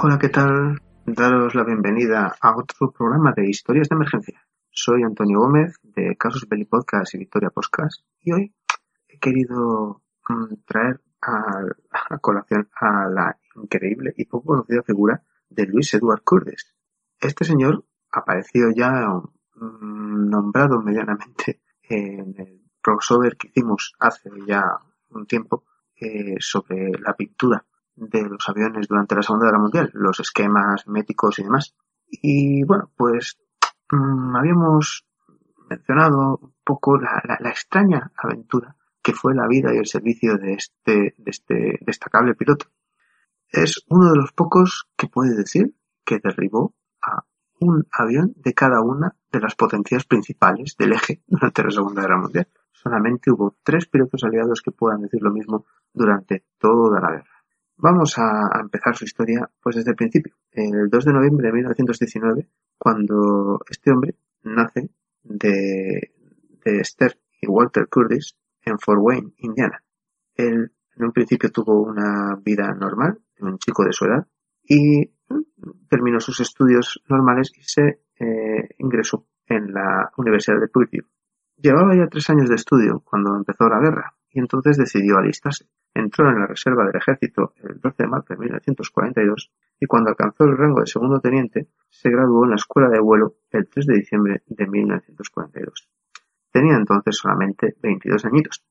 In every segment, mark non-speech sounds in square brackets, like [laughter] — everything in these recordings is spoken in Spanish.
Hola, ¿qué tal? Daros la bienvenida a otro programa de historias de emergencia. Soy Antonio Gómez de Casos Belli Podcast y Victoria Podcast y hoy he querido mm, traer a, colación a la increíble y poco conocida figura de Luis Edward Curtis. Este señor apareció ya mm, nombrado medianamente en el crossover que hicimos hace ya un tiempo eh, sobre la pintura de los aviones durante la Segunda Guerra Mundial, los esquemas médicos y demás. Y bueno, pues mm, habíamos mencionado un poco la, extraña aventura que fue la vida y el servicio de este, de este destacable piloto. Es uno de los pocos que puede decir que derribó a un avión de cada una de las potencias principales del eje durante la Segunda Guerra Mundial. Solamente hubo tres pilotos aliados que puedan decir lo mismo durante toda la guerra. Vamos a, empezar su historia pues desde el principio. El 2 de noviembre de 1919, cuando este hombre nace de, de Esther y Walter Curtis en Fort Wayne, Indiana. Él en un principio tuvo una vida normal, un chico de su edad, y terminó sus estudios normales y se eh, ingresó en la Universidad de Purdue. Llevaba ya tres años de estudio cuando empezó la guerra y entonces decidió alistarse. Entró en la reserva del ejército el 12 de marzo de 1942 y cuando alcanzó el rango de segundo teniente se graduó en la escuela de vuelo el 3 de diciembre de 1942. Tenía entonces solamente 22 añitos.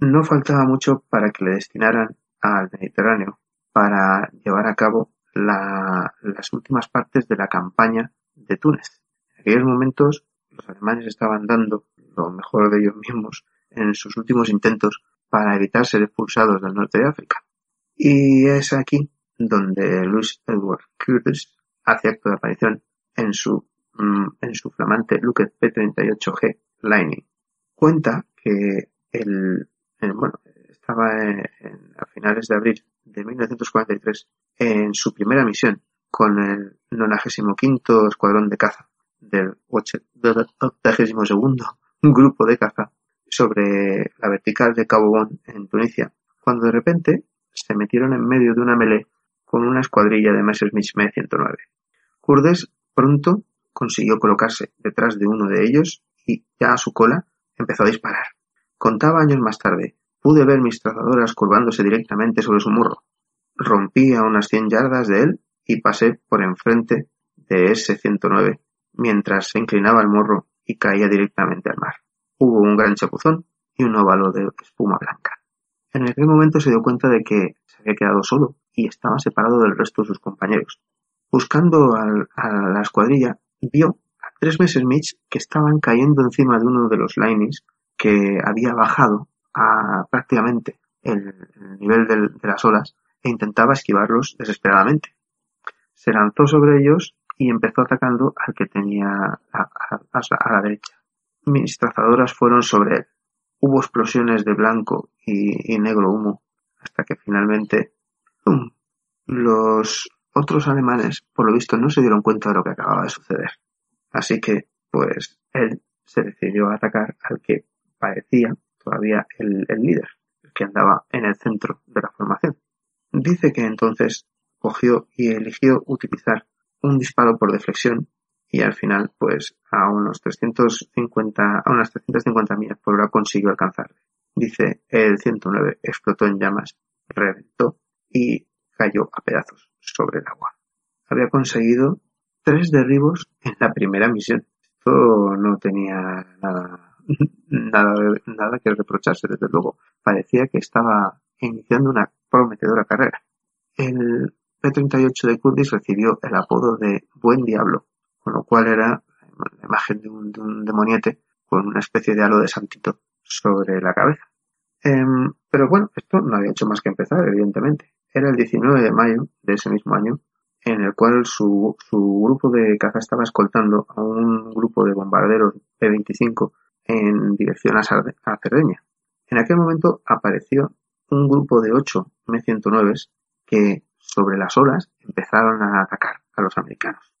No faltaba mucho para que le destinaran al Mediterráneo para llevar a cabo las últimas partes de la campaña de Túnez. En aquellos momentos los alemanes estaban dando lo mejor de ellos mismos en sus últimos intentos para evitar ser expulsados del norte de África. Y es aquí donde Louis Edward Curtis hace acto de aparición en su, mm, en su flamante Lockheed P-38G Lightning. Cuenta que el, bueno, estaba a finales de abril de 1943 en su primera misión con el 95 Escuadrón de Caza del 82 [laughs] Grupo de Caza sobre la vertical de Cabo Bon en Tunisia, cuando de repente se metieron en medio de una melee con una escuadrilla de Messerschmitt Me-109. Kurdes pronto consiguió colocarse detrás de uno de ellos y, ya a su cola, empezó a disparar. Contaba años más tarde, pude ver mis trazadoras curvándose directamente sobre su morro. Rompí a unas cien yardas de él y pasé por enfrente de ese 109 mientras se inclinaba el morro y caía directamente al mar. Hubo un gran chapuzón y un óvalo de espuma blanca. En aquel momento se dio cuenta de que se había quedado solo y estaba separado del resto de sus compañeros. Buscando a la escuadrilla, vio a tres meses Mitch que estaban cayendo encima de uno de los linings que había bajado a prácticamente el, nivel de las olas e intentaba esquivarlos desesperadamente. Se lanzó sobre ellos y empezó atacando al que tenía a la derecha mis trazadoras fueron sobre él. Hubo explosiones de blanco y, negro humo, hasta que finalmente ¡pum! los otros alemanes, por lo visto, no se dieron cuenta de lo que acababa de suceder. Así que, pues, él se decidió a atacar al que parecía todavía el, el líder, el que andaba en el centro de la formación. Dice que entonces cogió y eligió utilizar un disparo por deflexión y al final, pues a unos 350, a unas 350 millas por hora consiguió alcanzarle. Dice, el 109 explotó en llamas, reventó y cayó a pedazos sobre el agua. Había conseguido tres derribos en la primera misión. Esto no tenía nada, [laughs] nada, nada que reprocharse, desde luego. Parecía que estaba iniciando una prometedora carrera. El P-38 de Curtis recibió el apodo de Buen Diablo con lo cual era la imagen de un, demoniete con una especie de halo de santito sobre la cabeza. Em, pero bueno, esto no había hecho más que empezar, evidentemente. Era el 19 de mayo de ese mismo año en el cual su, su grupo de caza estaba escoltando a un grupo de bombarderos P-25 en dirección a, Cerdeña. En aquel momento apareció un grupo de ocho M-109 que sobre las olas empezaron a atacar a los americanos.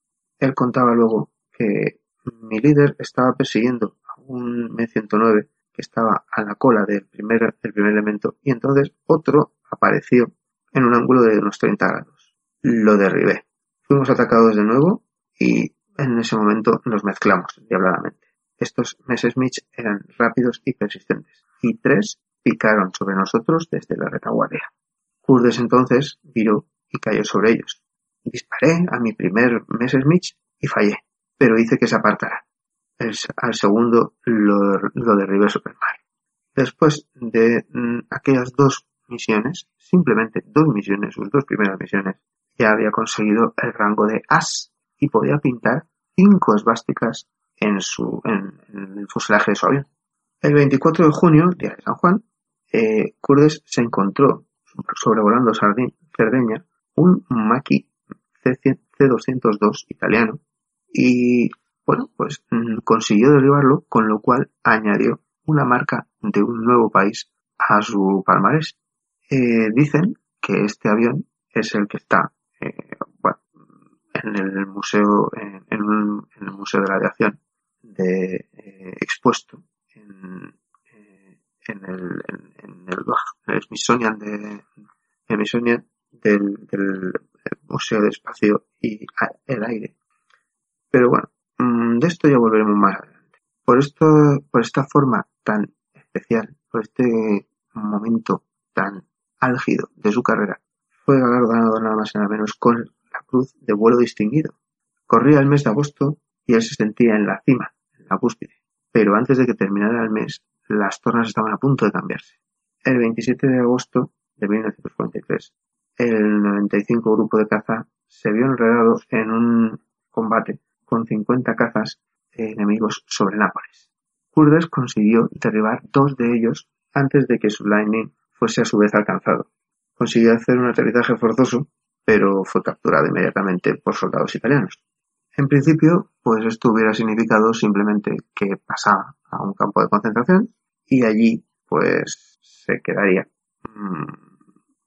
Él contaba luego que mi líder estaba persiguiendo a un M-109 que estaba a la cola del primer, del primer elemento y entonces otro apareció en un ángulo de unos 30 grados. Lo derribé. Fuimos atacados de nuevo y en ese momento nos mezclamos diabladamente. Estos Messerschmitt eran rápidos y persistentes y tres picaron sobre nosotros desde la retaguardia. Kurdes entonces viró y cayó sobre ellos. Disparé a mi primer Messerschmitt y fallé, pero hice que se apartara. al segundo lo, lo derribé super mal. Después de mm, aquellas dos misiones, simplemente dos misiones, sus dos primeras misiones, ya había conseguido el rango de As y podía pintar cinco esvásticas en, su, en, el fuselaje de su avión. El 24 de junio, día de San Juan, eh, se encontró sobrevolando Cerdeña un Maki C202 italiano y bueno, pues mm, consiguió derribarlo, con lo cual añadió una marca de un nuevo país a su palmarés. Eh, dicen que este avión es el que está eh, en el museo en, el museo de la aviación de eh, expuesto en, en el en, el, Smithsonian el del, del museo de espacio y el aire pero bueno mm, de esto ya volveremos más adelante por esto por esta forma tan especial por este momento tan álgido de su carrera, fue galardonado nada más y nada menos con la Cruz de Vuelo Distinguido. Corría el mes de agosto y él se sentía en la cima, en la cúspide, pero antes de que terminara el mes, las tornas estaban a punto de cambiarse. El 27 de agosto de 1943, el 95 Grupo de Caza se vio enredado en un combate con 50 cazas enemigos sobre Nápoles. Kurdes consiguió derribar dos de ellos antes de que su Lightning fuese a su vez alcanzado. Consiguió hacer un aterrizaje forzoso, pero fue capturado inmediatamente por soldados italianos. En principio, pues esto hubiera significado simplemente que pasaba a un campo de concentración y allí pues se quedaría mm,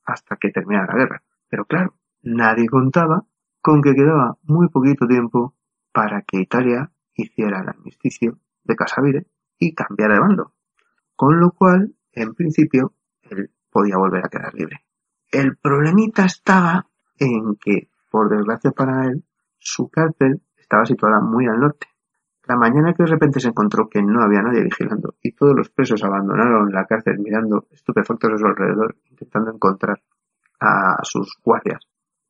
hasta que terminara la guerra. Pero claro, nadie contaba con que quedaba muy poquito tiempo para que Italia hiciera el armisticio de Casavire y cambiara de bando. Con lo cual, en principio, él podía volver a quedar libre. El problemita estaba en que, por desgracia para él, su cárcel estaba situada muy al norte. La mañana que de repente se encontró que no había nadie vigilando y todos los presos abandonaron la cárcel mirando estupefactos a su alrededor, intentando encontrar a sus guardias,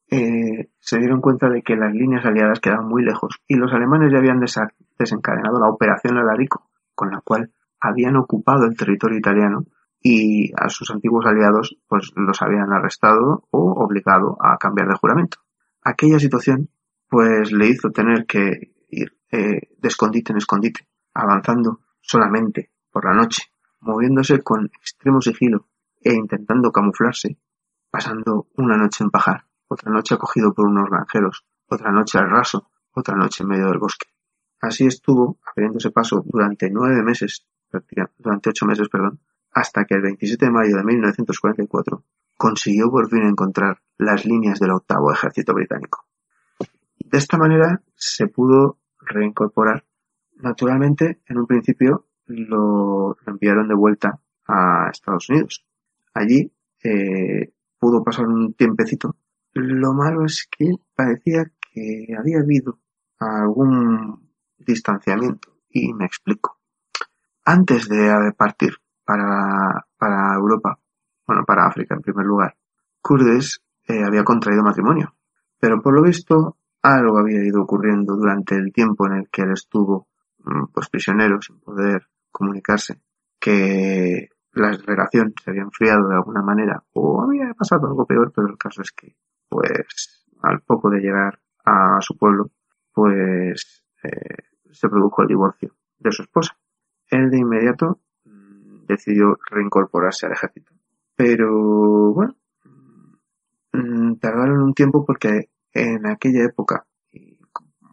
eh, se dieron cuenta de que las líneas aliadas quedaban muy lejos y los alemanes ya habían desencadenado la operación Alarico, con la cual habían ocupado el territorio italiano y a sus antiguos aliados pues los habían arrestado o obligado a cambiar de juramento. Aquella situación pues le hizo tener que ir eh, de escondite en escondite, avanzando solamente por la noche, moviéndose con extremo sigilo e intentando camuflarse, pasando una noche en pajar, otra noche acogido por unos granjeros, otra noche al raso, otra noche en medio del bosque. Así estuvo abriéndose paso durante nueve meses, durante ocho meses, perdón, hasta que el 27 de mayo de 1944 consiguió por fin encontrar las líneas del octavo ejército británico. De esta manera se pudo reincorporar. Naturalmente, en un principio lo, enviaron de vuelta a Estados Unidos. Allí eh, pudo pasar un tiempecito. Lo malo es que parecía que había habido algún distanciamiento y me explico. Antes de partir para, para Europa, bueno, para África en primer lugar, Kurdes eh, había contraído matrimonio. Pero por lo visto, algo había ido ocurriendo durante el tiempo en el que él estuvo mm, pues prisionero sin poder comunicarse, que la relación se había enfriado de alguna manera o había pasado algo peor, pero el caso es que, pues, al poco de llegar a su pueblo, pues eh, se produjo el divorcio de su esposa. Él de inmediato decidió reincorporarse al ejército. Pero bueno, mm, tardaron un tiempo porque en aquella época, y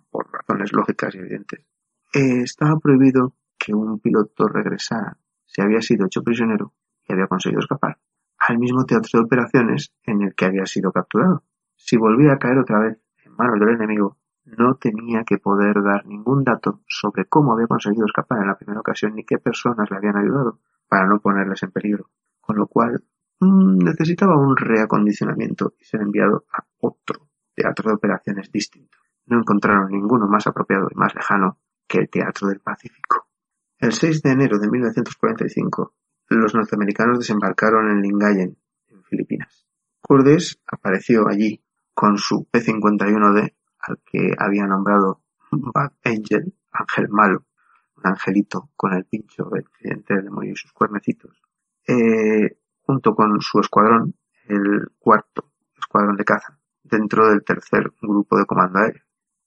por razones lógicas y evidentes, eh, estaba prohibido que un piloto regresara si había sido hecho prisionero y había conseguido escapar al mismo teatro de operaciones en el que había sido capturado. Si volvía a caer otra vez en manos del enemigo, no tenía que poder dar ningún dato sobre cómo había conseguido escapar en la primera ocasión ni qué personas le habían ayudado para no ponerles en peligro, con lo cual mm, necesitaba un reacondicionamiento y ser enviado a otro teatro de operaciones distinto. No encontraron ninguno más apropiado y más lejano que el Teatro del Pacífico. El 6 de enero de 1945, los norteamericanos desembarcaron en Lingayen, en Filipinas. Cordes apareció allí con su P-51D, al que había nombrado Bad Angel, ángel malo, un angelito con el pincho del cliente del demonio y sus cuernecitos, eh, junto con su escuadrón, el cuarto escuadrón de caza, dentro del tercer grupo de comando aéreo.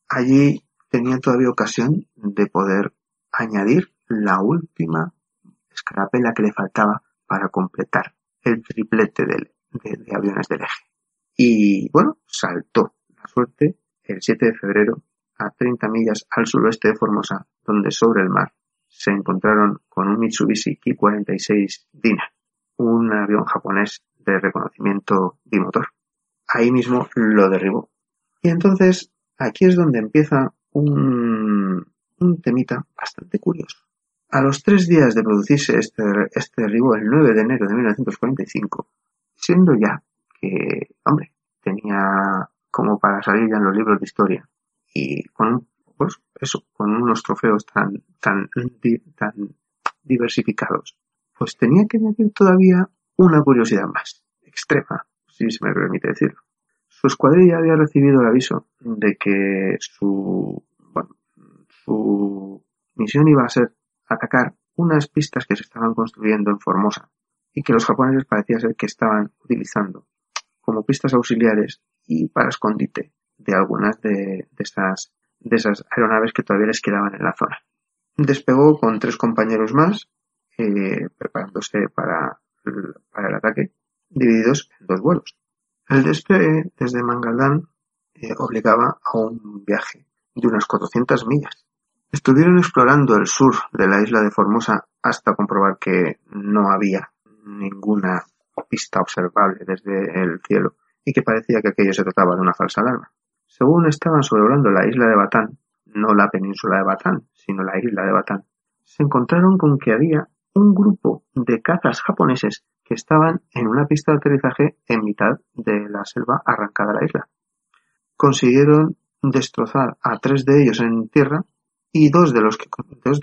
Allí tenían todavía ocasión de poder añadir la última escarapela que le faltaba para completar el triplete de, aviones del eje. Y bueno, saltó la suerte el 7 de febrero a 30 millas al suroeste de Formosa, donde sobre el mar se encontraron con un Mitsubishi Ki-46 Dina, un avión japonés de reconocimiento bimotor. Ahí mismo lo derribó. Y entonces aquí es donde empieza un, un temita bastante curioso. A los tres días de producirse este, este derribo, el 9 de enero de 1945, siendo ya que, hombre, tenía como para salir ya en los libros de historia y con, pues, eso, con unos trofeos tan, tan, tan diversificados, pues tenía que añadir todavía una curiosidad más, extrema, si se me permite decirlo. Su escuadrilla había recibido el aviso de que su, su misión iba a ser atacar unas pistas que se estaban construyendo en Formosa y que los japoneses parecía ser que estaban utilizando como pistas auxiliares y para escondite de algunas de, esas, de esas aeronaves que todavía les quedaban en la zona. Despegó con tres compañeros más, eh, preparándose para, para el ataque, divididos en dos vuelos. El despegue desde Mangaldan eh, obligaba a un viaje de unas 400 millas Estuvieron explorando el sur de la isla de Formosa hasta comprobar que no había ninguna pista observable desde el cielo y que parecía que aquello se trataba de una falsa alarma. Según estaban sobrevolando la isla de Batán, no la península de Batán, sino la isla de Batán, se encontraron con que había un grupo de cazas japoneses que estaban en una pista de aterrizaje en mitad de la selva arrancada de la isla. Consiguieron destrozar a tres de ellos en tierra y dos de los que dos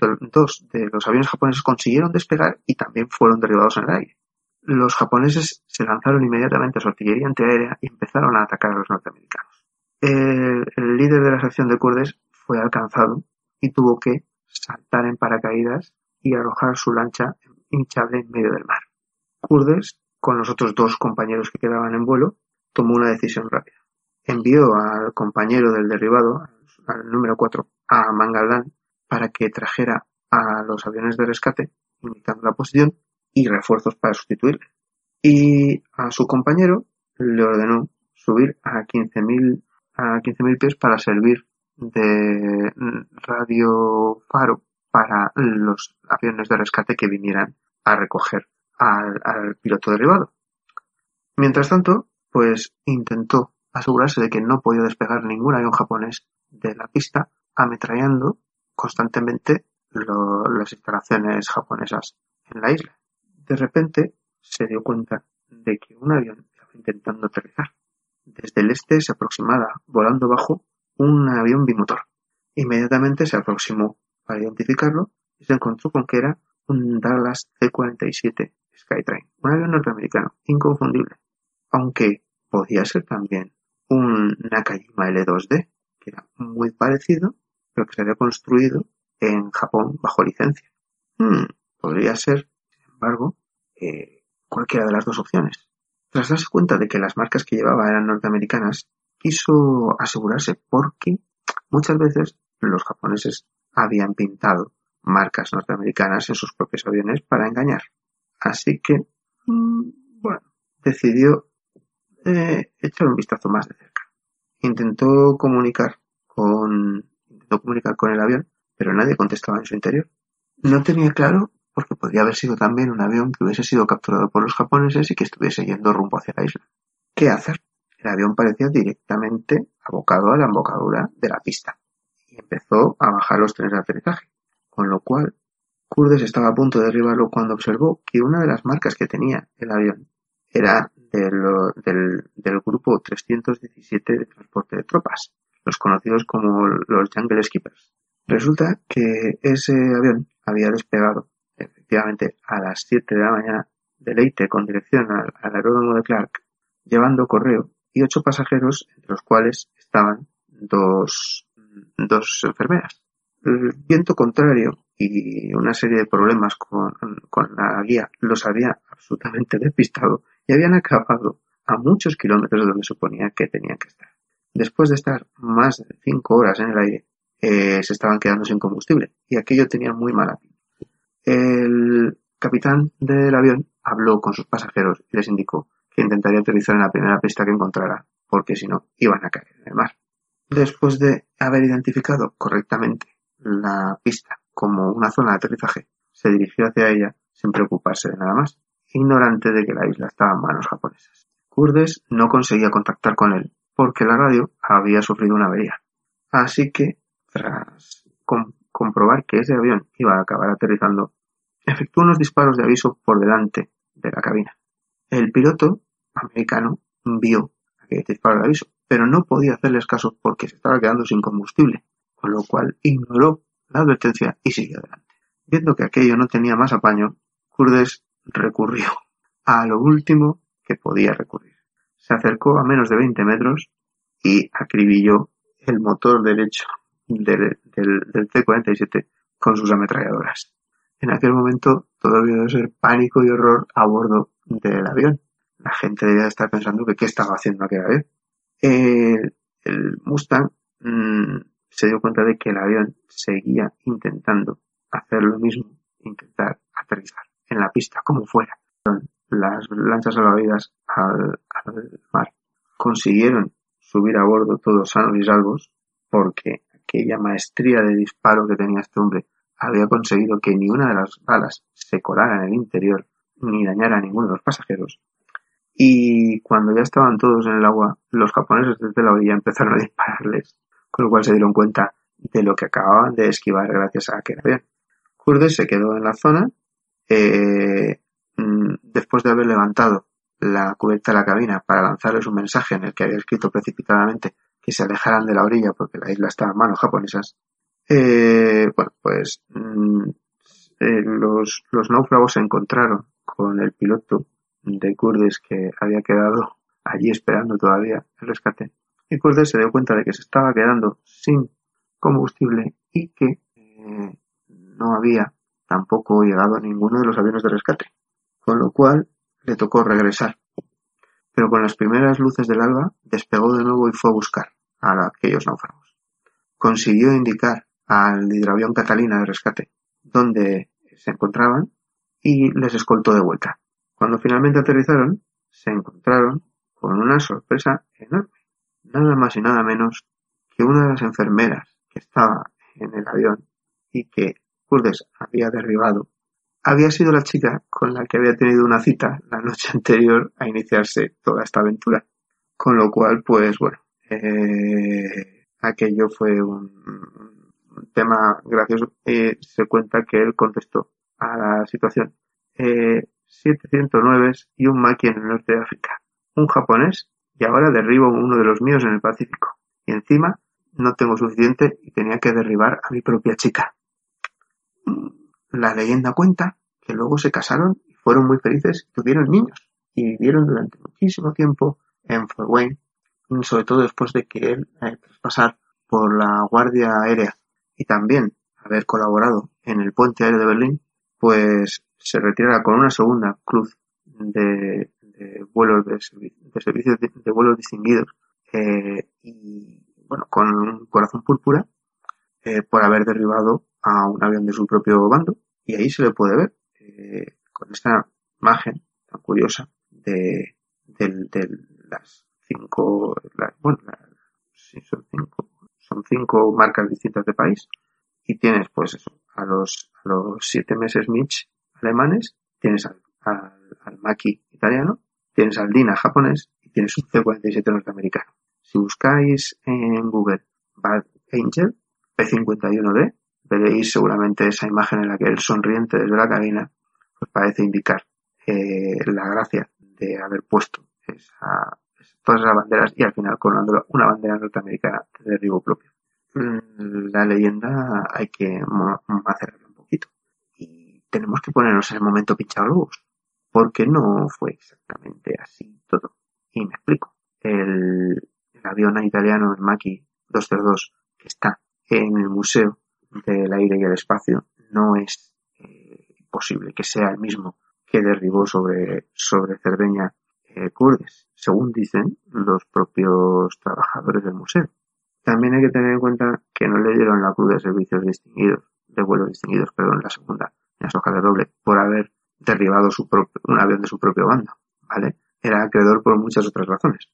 de, los aviones japoneses consiguieron despegar y también fueron derribados en el aire. Los japoneses se lanzaron inmediatamente a su artillería antiaérea y empezaron a atacar a los norteamericanos. El, líder de la sección de Kurdes fue alcanzado y tuvo que saltar en paracaídas y arrojar su lancha hinchable en medio del mar. Kurdes, con los otros dos compañeros que quedaban en vuelo, tomó una decisión rápida. Envió al compañero del derribado, al número 4, a Mangaldan para que trajera a los aviones de rescate, indicando la posición y refuerzos para sustituirle. Y a su compañero le ordenó subir a 15.000 a 15.000 pies para servir de radio faro para los aviones de rescate que vinieran a recoger al, al piloto derribado. Mientras tanto, pues intentó asegurarse de que no podía despegar ningún avión japonés de la pista ametrallando constantemente las instalaciones japonesas en la isla. De repente se dio cuenta de que un avión estaba intentando aterrizar. Desde el este se aproximaba, volando bajo, un avión bimotor. Inmediatamente se aproximó para identificarlo y se encontró con que era un Dallas C-47 Skytrain, un avión norteamericano, inconfundible, aunque podía ser también un Nakajima L2D, que era muy parecido, pero que se había construido en Japón bajo licencia. Hmm, podría ser, sin embargo, eh, cualquiera de las dos opciones. Tras darse cuenta de que las marcas que llevaba eran norteamericanas, quiso asegurarse porque muchas veces los japoneses habían pintado marcas norteamericanas en sus propios aviones para engañar. Así que, mm, bueno, decidió eh, echar un vistazo más de cerca intentó comunicar con, intentó comunicar con el avión, pero nadie contestaba en su interior. No tenía claro porque podría haber sido también un avión que hubiese sido capturado por los japoneses y que estuviese yendo rumbo hacia la isla. ¿Qué hacer? El avión parecía directamente abocado a la embocadura de la pista y empezó a bajar los trenes de aterrizaje, con lo cual Kurdes estaba a punto de derribarlo cuando observó que una de las marcas que tenía el avión era del, del, grupo 317 de transporte de tropas, los conocidos como los Jungle Skippers. Resulta que ese avión había despegado efectivamente a las 7 de la mañana de Leite con dirección al, aeródromo de Clark, llevando correo y ocho pasajeros, entre los cuales estaban dos, dos enfermeras. El viento contrario y una serie de problemas con, la guía los había absolutamente despistado y habían acabado a muchos kilómetros de donde suponía que tenían que estar. Después de estar más de cinco horas en el aire, eh, se estaban quedando sin combustible y aquello tenía muy mala pinta. El capitán del avión habló con sus pasajeros y les indicó que intentaría aterrizar en la primera pista que encontrara, porque si no, iban a caer en el mar. Después de haber identificado correctamente la pista como una zona de aterrizaje, se dirigió hacia ella sin preocuparse de nada más, ignorante de que la isla estaba en manos japonesas. Kurdes no conseguía contactar con él porque la radio había sufrido una avería. Así que, tras comprobar que ese avión iba a acabar aterrizando, efectuó unos disparos de aviso por delante de la cabina. El piloto americano vio aquel disparo de aviso, pero no podía hacerles caso porque se estaba quedando sin combustible, con lo cual ignoró la advertencia y siguió adelante. Viendo que aquello no tenía más apaño, Kurdes recurrió a lo último que podía recurrir. Se acercó a menos de 20 metros y acribilló el motor derecho del, del, T-47 con sus ametralladoras. En aquel momento todo debió de ser pánico y horror a bordo del avión. La gente debía estar pensando que qué estaba haciendo aquel avión. El, el Mustang mmm, se dio cuenta de que el avión seguía intentando hacer lo mismo, intentar aterrizar en la pista, como fuera. Las lanchas salvavidas al, mar consiguieron subir a bordo todos sanos y salvos porque aquella maestría de disparo que tenía este hombre había conseguido que ni una de las balas se colara en el interior ni dañara a ninguno de los pasajeros. Y cuando ya estaban todos en el agua, los japoneses desde la orilla empezaron a dispararles con lo cual se dieron cuenta de lo que acababan de esquivar gracias a aquel avión. Kurdes se quedó en la zona eh, mm, después de haber levantado la cubierta de la cabina para lanzarles un mensaje en el que había escrito precipitadamente que se alejaran de la orilla porque la isla estaba en manos japonesas. Eh, bueno, pues mm, eh, los, los náufragos se encontraron con el piloto de Kurdes que había quedado allí esperando todavía el rescate y Kurdes se dio cuenta de que se estaba quedando sin combustible y que eh, no había tampoco llegado a ninguno de los aviones de rescate, con lo cual le tocó regresar. Pero con las primeras luces del alba despegó de nuevo y fue a buscar a aquellos náufragos. Consiguió indicar al hidroavión Catalina de rescate dónde se encontraban y les escoltó de vuelta. Cuando finalmente aterrizaron, se encontraron con una sorpresa enorme nada más y nada menos que una de las enfermeras que estaba en el avión y que Kurdes había derribado, había sido la chica con la que había tenido una cita la noche [laughs] anterior a iniciarse toda esta aventura. Con lo cual, pues bueno, eh, aquello fue un, tema gracioso. y se cuenta que él contestó a la situación. Eh, 709 y un maqui en el norte de África. Un japonés y ahora derribo uno de los míos en el Pacífico. Y encima no tengo suficiente y tenía que derribar a mi propia chica. La leyenda cuenta que luego se casaron y fueron muy felices y tuvieron niños. Y vivieron durante muchísimo tiempo en Fort Wayne, sobre todo después de que él, eh, pasar por la Guardia Aérea y también haber colaborado en el puente aéreo de Berlín, pues se retirara con una segunda cruz de de vuelos de, servicios de, vuelos distinguidos eh, y bueno con un corazón púrpura eh, por haber derribado a un avión de su propio bando. Y ahí se le puede ver eh, con esta imagen tan curiosa de, de, las cinco bueno sí, son cinco, son cinco marcas distintas de país. Y tienes pues eso, a los, a los siete meses Mitch alemanes, tienes al, al, Maki italiano, tienes al Dina japonés y tienes un C-47 norteamericano. Si buscáis en Google Bad Angel P51D, veréis seguramente esa imagen en la que el sonriente desde la cabina pues parece indicar eh, la gracia de haber puesto esa, todas esas banderas y al final coronando una bandera norteamericana de derribo propio. Mm, la leyenda hay que macerarla un poquito y tenemos que ponernos en el momento pinchalobos porque no fue exactamente así todo. Y me explico. El, avión italiano, el Maki 202, que está en el Museo del Aire y el Espacio, no es eh, posible que sea el mismo que derribó sobre, sobre Cerdeña eh, Kurdes, según dicen los propios trabajadores del museo. También hay que tener en cuenta que no le dieron la cruz de servicios distinguidos, de vuelos distinguidos, perdón, la segunda, en las hojas de doble, por haber derribado su propio, un avión de su propio bando, ¿vale? Era acreedor por muchas otras razones.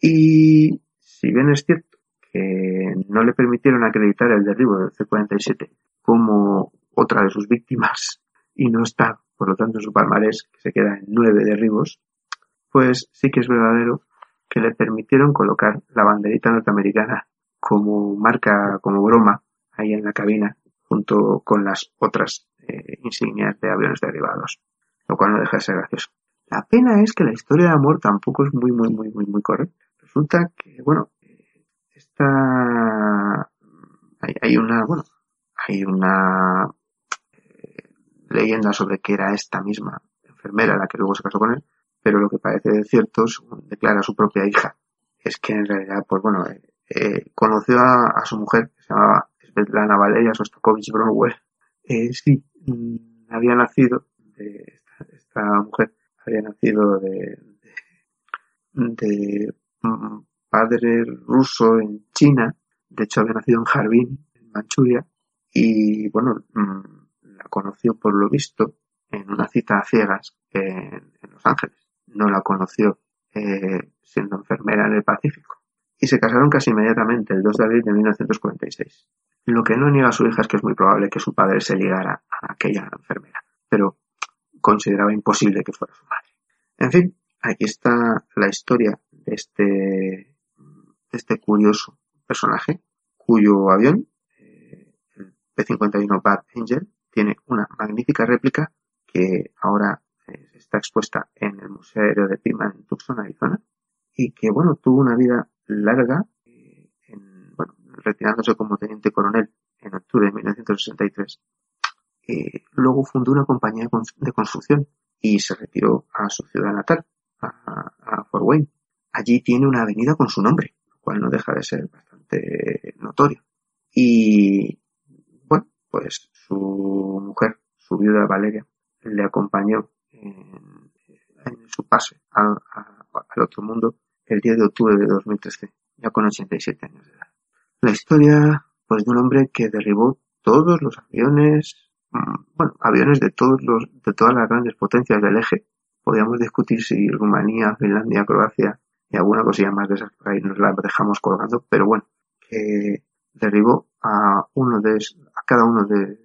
Y si bien es cierto que no le permitieron acreditar el derribo del C-47 como otra de sus víctimas y no está, por lo tanto, en su palmarés, que se queda en nueve derribos, pues sí que es verdadero que le permitieron colocar la banderita norteamericana como marca, como broma, ahí en la cabina, junto con las otras eh, insignias de aviones derribados, lo cual no deja de ser gracioso. La pena es que la historia de amor tampoco es muy, muy, muy, muy, muy correcta. Resulta que, bueno, esta, hay, una, bueno, hay una eh, leyenda sobre que era esta misma enfermera la que luego se casó con él, pero lo que parece cierto, según declara su propia hija, es que en realidad, pues bueno, eh, eh, conoció a, su mujer, que se llamaba Svetlana Valeria Sostakovich Bronwell. Eh, sí, mm, había nacido, de esta, mujer había nacido de, de, mm, padre ruso en China, de hecho había nacido en Harbin, en Manchuria, y bueno, mm, la conoció por lo visto en una cita a ciegas en Los Ángeles no la conoció eh, siendo enfermera en el Pacífico. Y se casaron casi inmediatamente, el 2 de abril de 1946. Lo que no niega a su hija es que es muy probable que su padre se ligara a aquella enfermera, pero consideraba imposible que fuera su madre. En fin, aquí está la historia de este, de este curioso personaje, cuyo avión, eh, el P-51 Bad Angel, tiene una magnífica réplica que ahora está expuesta en el Museo Aéreo de Pima en Tucson, Arizona, y que, bueno, tuvo una vida larga, eh, retirándose como teniente coronel en octubre de 1963. Eh, luego fundó una compañía de construcción y se retiró a su ciudad natal, a, Fort Wayne. Allí tiene una avenida con su nombre, lo cual no deja de ser bastante notorio. Y, bueno, pues su mujer, su viuda Valeria, le acompañó en, su pase al, otro mundo el 10 de octubre de 2013, ya con 87 años de edad. La historia, pues, de un hombre que derribó todos los aviones, bueno, aviones de todos los, de todas las grandes potencias del eje. Podríamos discutir si Rumanía, Finlandia, Croacia y alguna cosilla más de esas por ahí nos la dejamos colgando, pero bueno, que derribó a uno de, a cada uno de,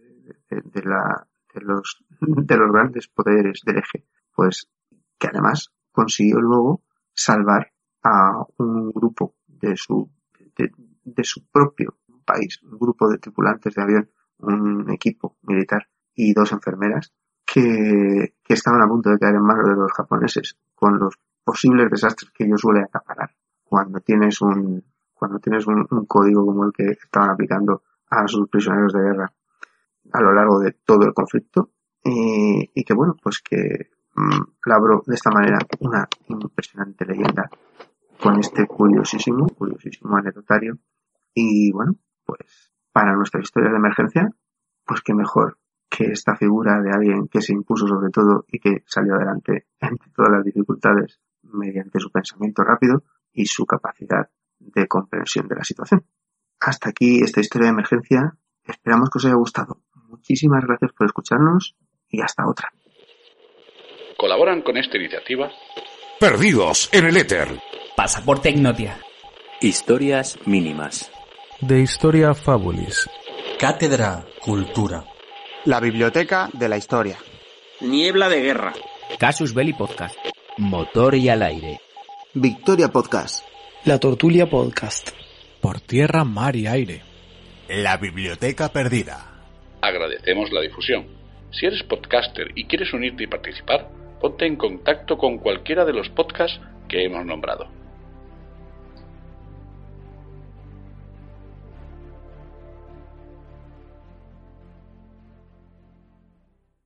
de la, de los, de los grandes poderes del eje, pues que además consiguió luego salvar a un grupo de su, de, su propio país, un grupo de tripulantes de avión, un equipo militar y dos enfermeras que, estaban a punto de caer en manos de los japoneses con los posibles desastres que ellos suelen acaparar. Cuando tienes un cuando tienes un, código como el que estaban aplicando a sus prisioneros de guerra a lo largo de todo el conflicto y, que bueno, pues que mmm, labró de esta manera una impresionante leyenda con este curiosísimo, curiosísimo anecdotario. Y bueno, pues para nuestra historia de emergencia, pues qué mejor que esta figura de alguien que se impuso sobre todo y que salió adelante entre todas las dificultades mediante su pensamiento rápido y su capacidad de comprensión de la situación. Hasta aquí esta historia de emergencia. Esperamos que os haya gustado. Muchísimas gracias por escucharnos y hasta otra. Colaboran con esta iniciativa Perdidos en el éter. Pasaporte Ignotia. Historias mínimas. De Historia Fabulis. Cátedra Cultura. La Biblioteca de la Historia. Niebla de Guerra. Casus Belli Podcast. Motor y al aire. Victoria Podcast. La Tortulia Podcast. Por tierra, mar y aire. La Biblioteca Perdida. Agradecemos la difusión. Si eres podcaster y quieres unirte y participar, ponte en contacto con cualquiera de los podcasts que hemos nombrado.